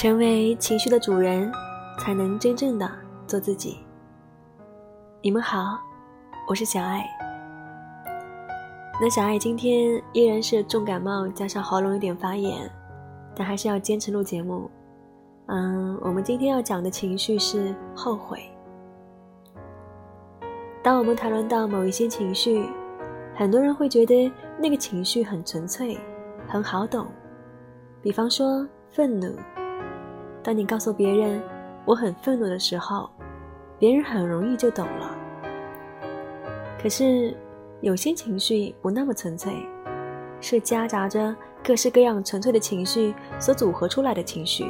成为情绪的主人，才能真正的做自己。你们好，我是小爱。那小爱今天依然是重感冒，加上喉咙有点发炎，但还是要坚持录节目。嗯，我们今天要讲的情绪是后悔。当我们谈论到某一些情绪，很多人会觉得那个情绪很纯粹，很好懂。比方说愤怒。当你告诉别人我很愤怒的时候，别人很容易就懂了。可是有些情绪不那么纯粹，是夹杂着各式各样纯粹的情绪所组合出来的情绪。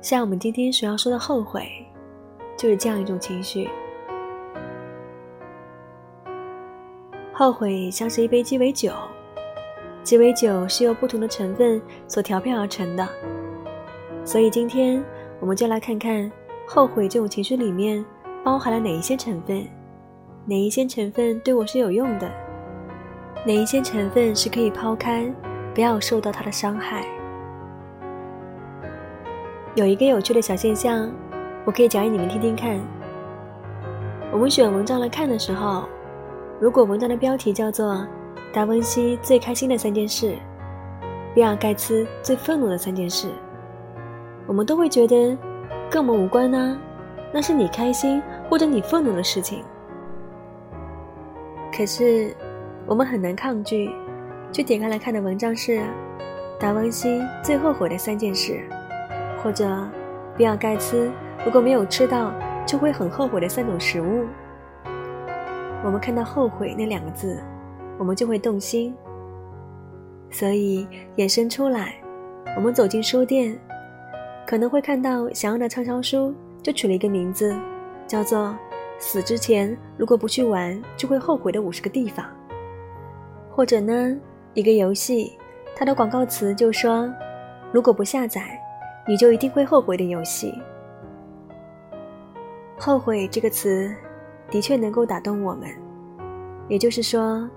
像我们今天所要说的后悔，就是这样一种情绪。后悔像是一杯鸡尾酒，鸡尾酒是由不同的成分所调配而成的。所以今天我们就来看看后悔这种情绪里面包含了哪一些成分，哪一些成分对我是有用的，哪一些成分是可以抛开，不要受到它的伤害。有一个有趣的小现象，我可以讲给你们听听看。我们选文章来看的时候，如果文章的标题叫做《达文西最开心的三件事》，比尔盖茨最愤怒的三件事。我们都会觉得跟我们无关呢，那是你开心或者你愤怒的事情。可是我们很难抗拒，去点开来看的文章是达文西最后悔的三件事，或者比尔盖茨如果没有吃到就会很后悔的三种食物。我们看到“后悔”那两个字，我们就会动心。所以衍生出来，我们走进书店。可能会看到想要的畅销书，就取了一个名字，叫做“死之前如果不去玩就会后悔的五十个地方”。或者呢，一个游戏，它的广告词就说：“如果不下载，你就一定会后悔的游戏。”后悔这个词，的确能够打动我们。也就是说，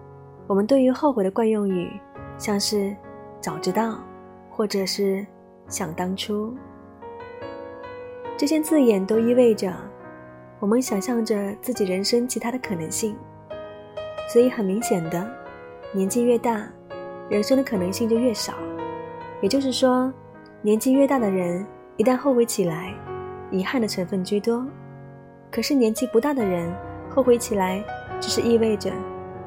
我们对于后悔的惯用语，像是“早知道”或者是“想当初”。这些字眼都意味着，我们想象着自己人生其他的可能性，所以很明显的，年纪越大，人生的可能性就越少。也就是说，年纪越大的人，一旦后悔起来，遗憾的成分居多；可是年纪不大的人，后悔起来，只是意味着，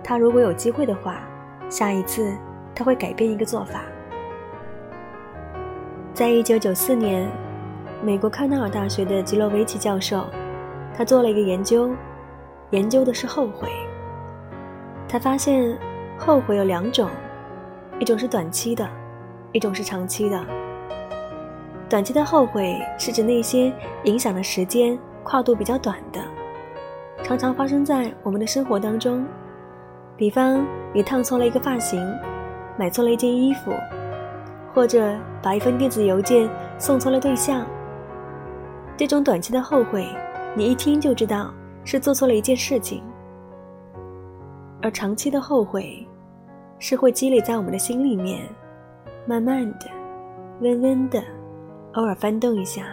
他如果有机会的话，下一次他会改变一个做法。在一九九四年。美国康奈尔大学的吉洛维奇教授，他做了一个研究，研究的是后悔。他发现，后悔有两种，一种是短期的，一种是长期的。短期的后悔是指那些影响的时间跨度比较短的，常常发生在我们的生活当中。比方，你烫错了一个发型，买错了一件衣服，或者把一封电子邮件送错了对象。这种短期的后悔，你一听就知道是做错了一件事情；而长期的后悔，是会积累在我们的心里面，慢慢的、温温的，偶尔翻动一下，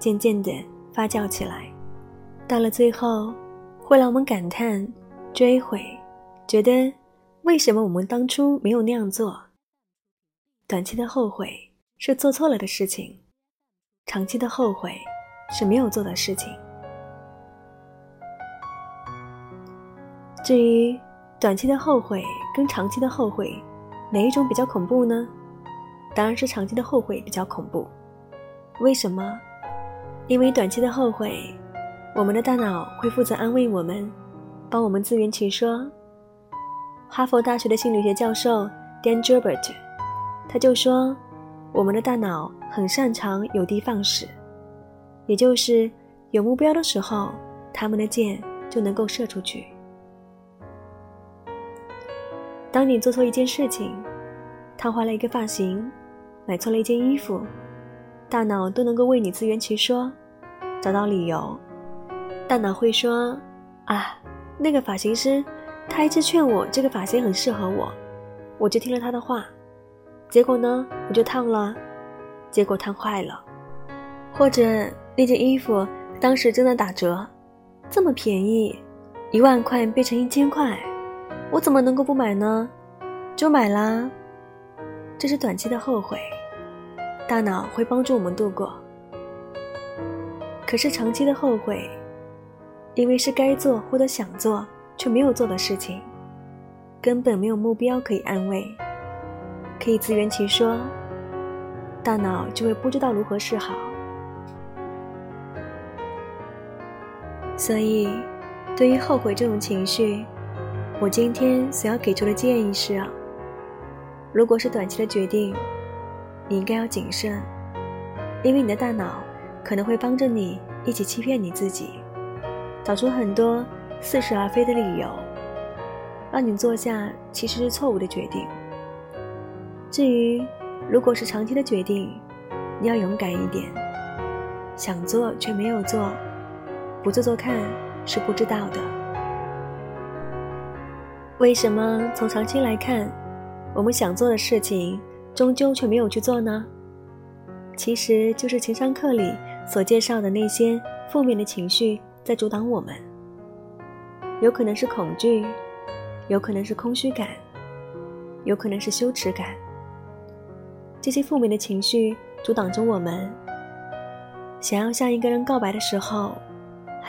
渐渐的发酵起来，到了最后，会让我们感叹、追悔，觉得为什么我们当初没有那样做？短期的后悔是做错了的事情，长期的后悔。是没有做的事情。至于短期的后悔跟长期的后悔，哪一种比较恐怖呢？当然是长期的后悔比较恐怖。为什么？因为短期的后悔，我们的大脑会负责安慰我们，帮我们自圆其说。哈佛大学的心理学教授 Dan Gilbert，他就说，我们的大脑很擅长有的放矢。也就是有目标的时候，他们的箭就能够射出去。当你做错一件事情，烫坏了一个发型，买错了一件衣服，大脑都能够为你自圆其说，找到理由。大脑会说：“啊，那个发型师，他一直劝我这个发型很适合我，我就听了他的话，结果呢，我就烫了，结果烫坏了。”或者那件衣服当时正在打折，这么便宜，一万块变成一千块，我怎么能够不买呢？就买啦。这是短期的后悔，大脑会帮助我们度过。可是长期的后悔，因为是该做或者想做却没有做的事情，根本没有目标可以安慰，可以自圆其说，大脑就会不知道如何是好。所以，对于后悔这种情绪，我今天所要给出的建议是：如果是短期的决定，你应该要谨慎，因为你的大脑可能会帮着你一起欺骗你自己，找出很多似是而非的理由，让你做下其实是错误的决定。至于如果是长期的决定，你要勇敢一点，想做却没有做。不做做看是不知道的。为什么从长期来看，我们想做的事情终究却没有去做呢？其实就是情商课里所介绍的那些负面的情绪在阻挡我们。有可能是恐惧，有可能是空虚感，有可能是羞耻感。这些负面的情绪阻挡着我们，想要向一个人告白的时候。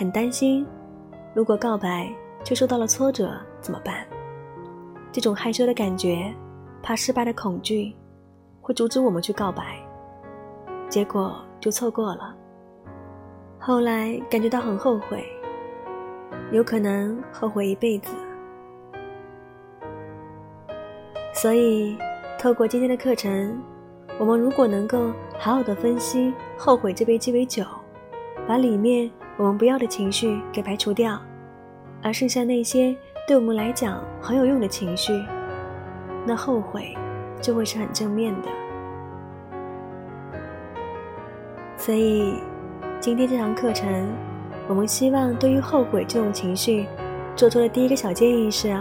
很担心，如果告白却受到了挫折怎么办？这种害羞的感觉，怕失败的恐惧，会阻止我们去告白，结果就错过了。后来感觉到很后悔，有可能后悔一辈子。所以，透过今天的课程，我们如果能够好好的分析后悔这杯鸡尾酒，把里面。我们不要的情绪给排除掉，而剩下那些对我们来讲很有用的情绪，那后悔就会是很正面的。所以，今天这堂课程，我们希望对于后悔这种情绪，做出的第一个小建议是：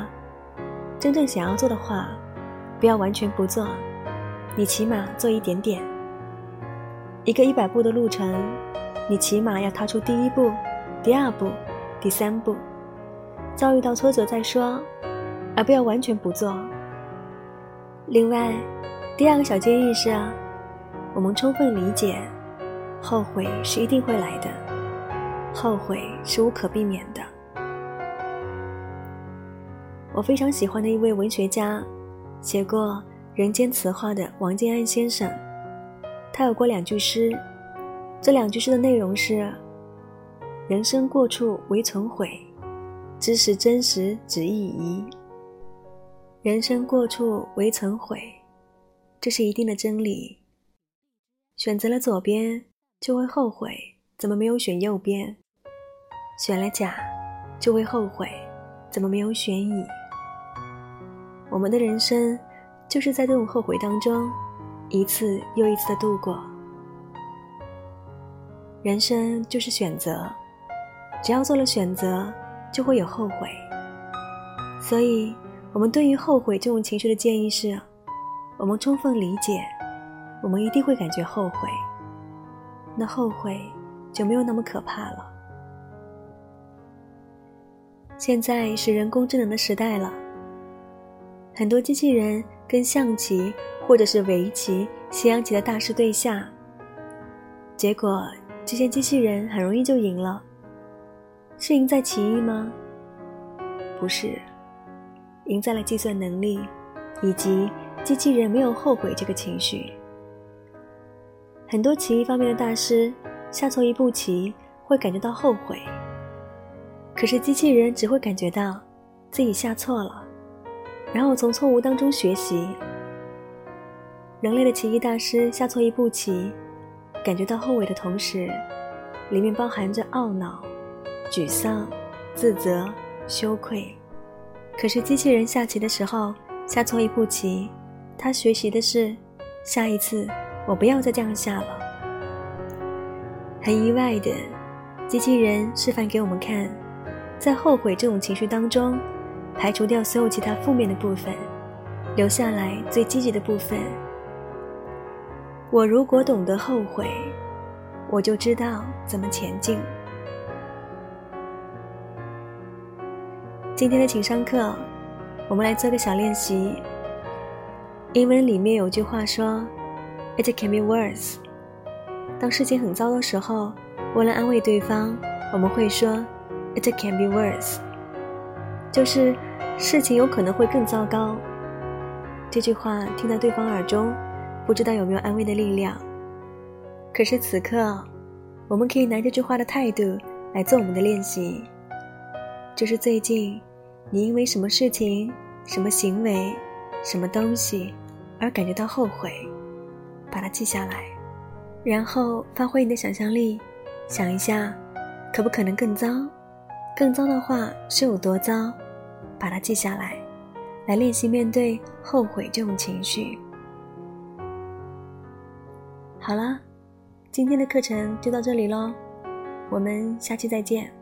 真正想要做的话，不要完全不做，你起码做一点点。一个一百步的路程。你起码要踏出第一步、第二步、第三步，遭遇到挫折再说，而不要完全不做。另外，第二个小建议是：我们充分理解，后悔是一定会来的，后悔是无可避免的。我非常喜欢的一位文学家，写过《人间词话》的王建安先生，他有过两句诗。这两句诗的内容是：“人生过处唯存悔，知识真实只意疑。”人生过处唯存悔，这是一定的真理。选择了左边就会后悔，怎么没有选右边？选了甲就会后悔，怎么没有选乙？我们的人生就是在这种后悔当中，一次又一次的度过。人生就是选择，只要做了选择，就会有后悔。所以，我们对于后悔这种情绪的建议是：我们充分理解，我们一定会感觉后悔，那后悔就没有那么可怕了。现在是人工智能的时代了，很多机器人跟象棋或者是围棋、西洋棋的大师对下，结果。这些机器人很容易就赢了，是赢在棋艺吗？不是，赢在了计算能力，以及机器人没有后悔这个情绪。很多棋艺方面的大师下错一步棋会感觉到后悔，可是机器人只会感觉到自己下错了，然后从错误当中学习。人类的棋艺大师下错一步棋。感觉到后悔的同时，里面包含着懊恼、沮丧、自责、羞愧。可是机器人下棋的时候下错一步棋，他学习的是下一次我不要再这样下了。很意外的，机器人示范给我们看，在后悔这种情绪当中，排除掉所有其他负面的部分，留下来最积极的部分。我如果懂得后悔，我就知道怎么前进。今天的情商课，我们来做个小练习。英文里面有句话说：“It can be worse。”当事情很糟的时候，为了安慰对方，我们会说：“It can be worse。”就是事情有可能会更糟糕。这句话听到对方耳中，不知道有没有安慰的力量。可是此刻，我们可以拿这句话的态度来做我们的练习。就是最近，你因为什么事情、什么行为、什么东西而感觉到后悔，把它记下来，然后发挥你的想象力，想一下，可不可能更糟？更糟的话是有多糟？把它记下来。来练习面对后悔这种情绪。好了，今天的课程就到这里喽，我们下期再见。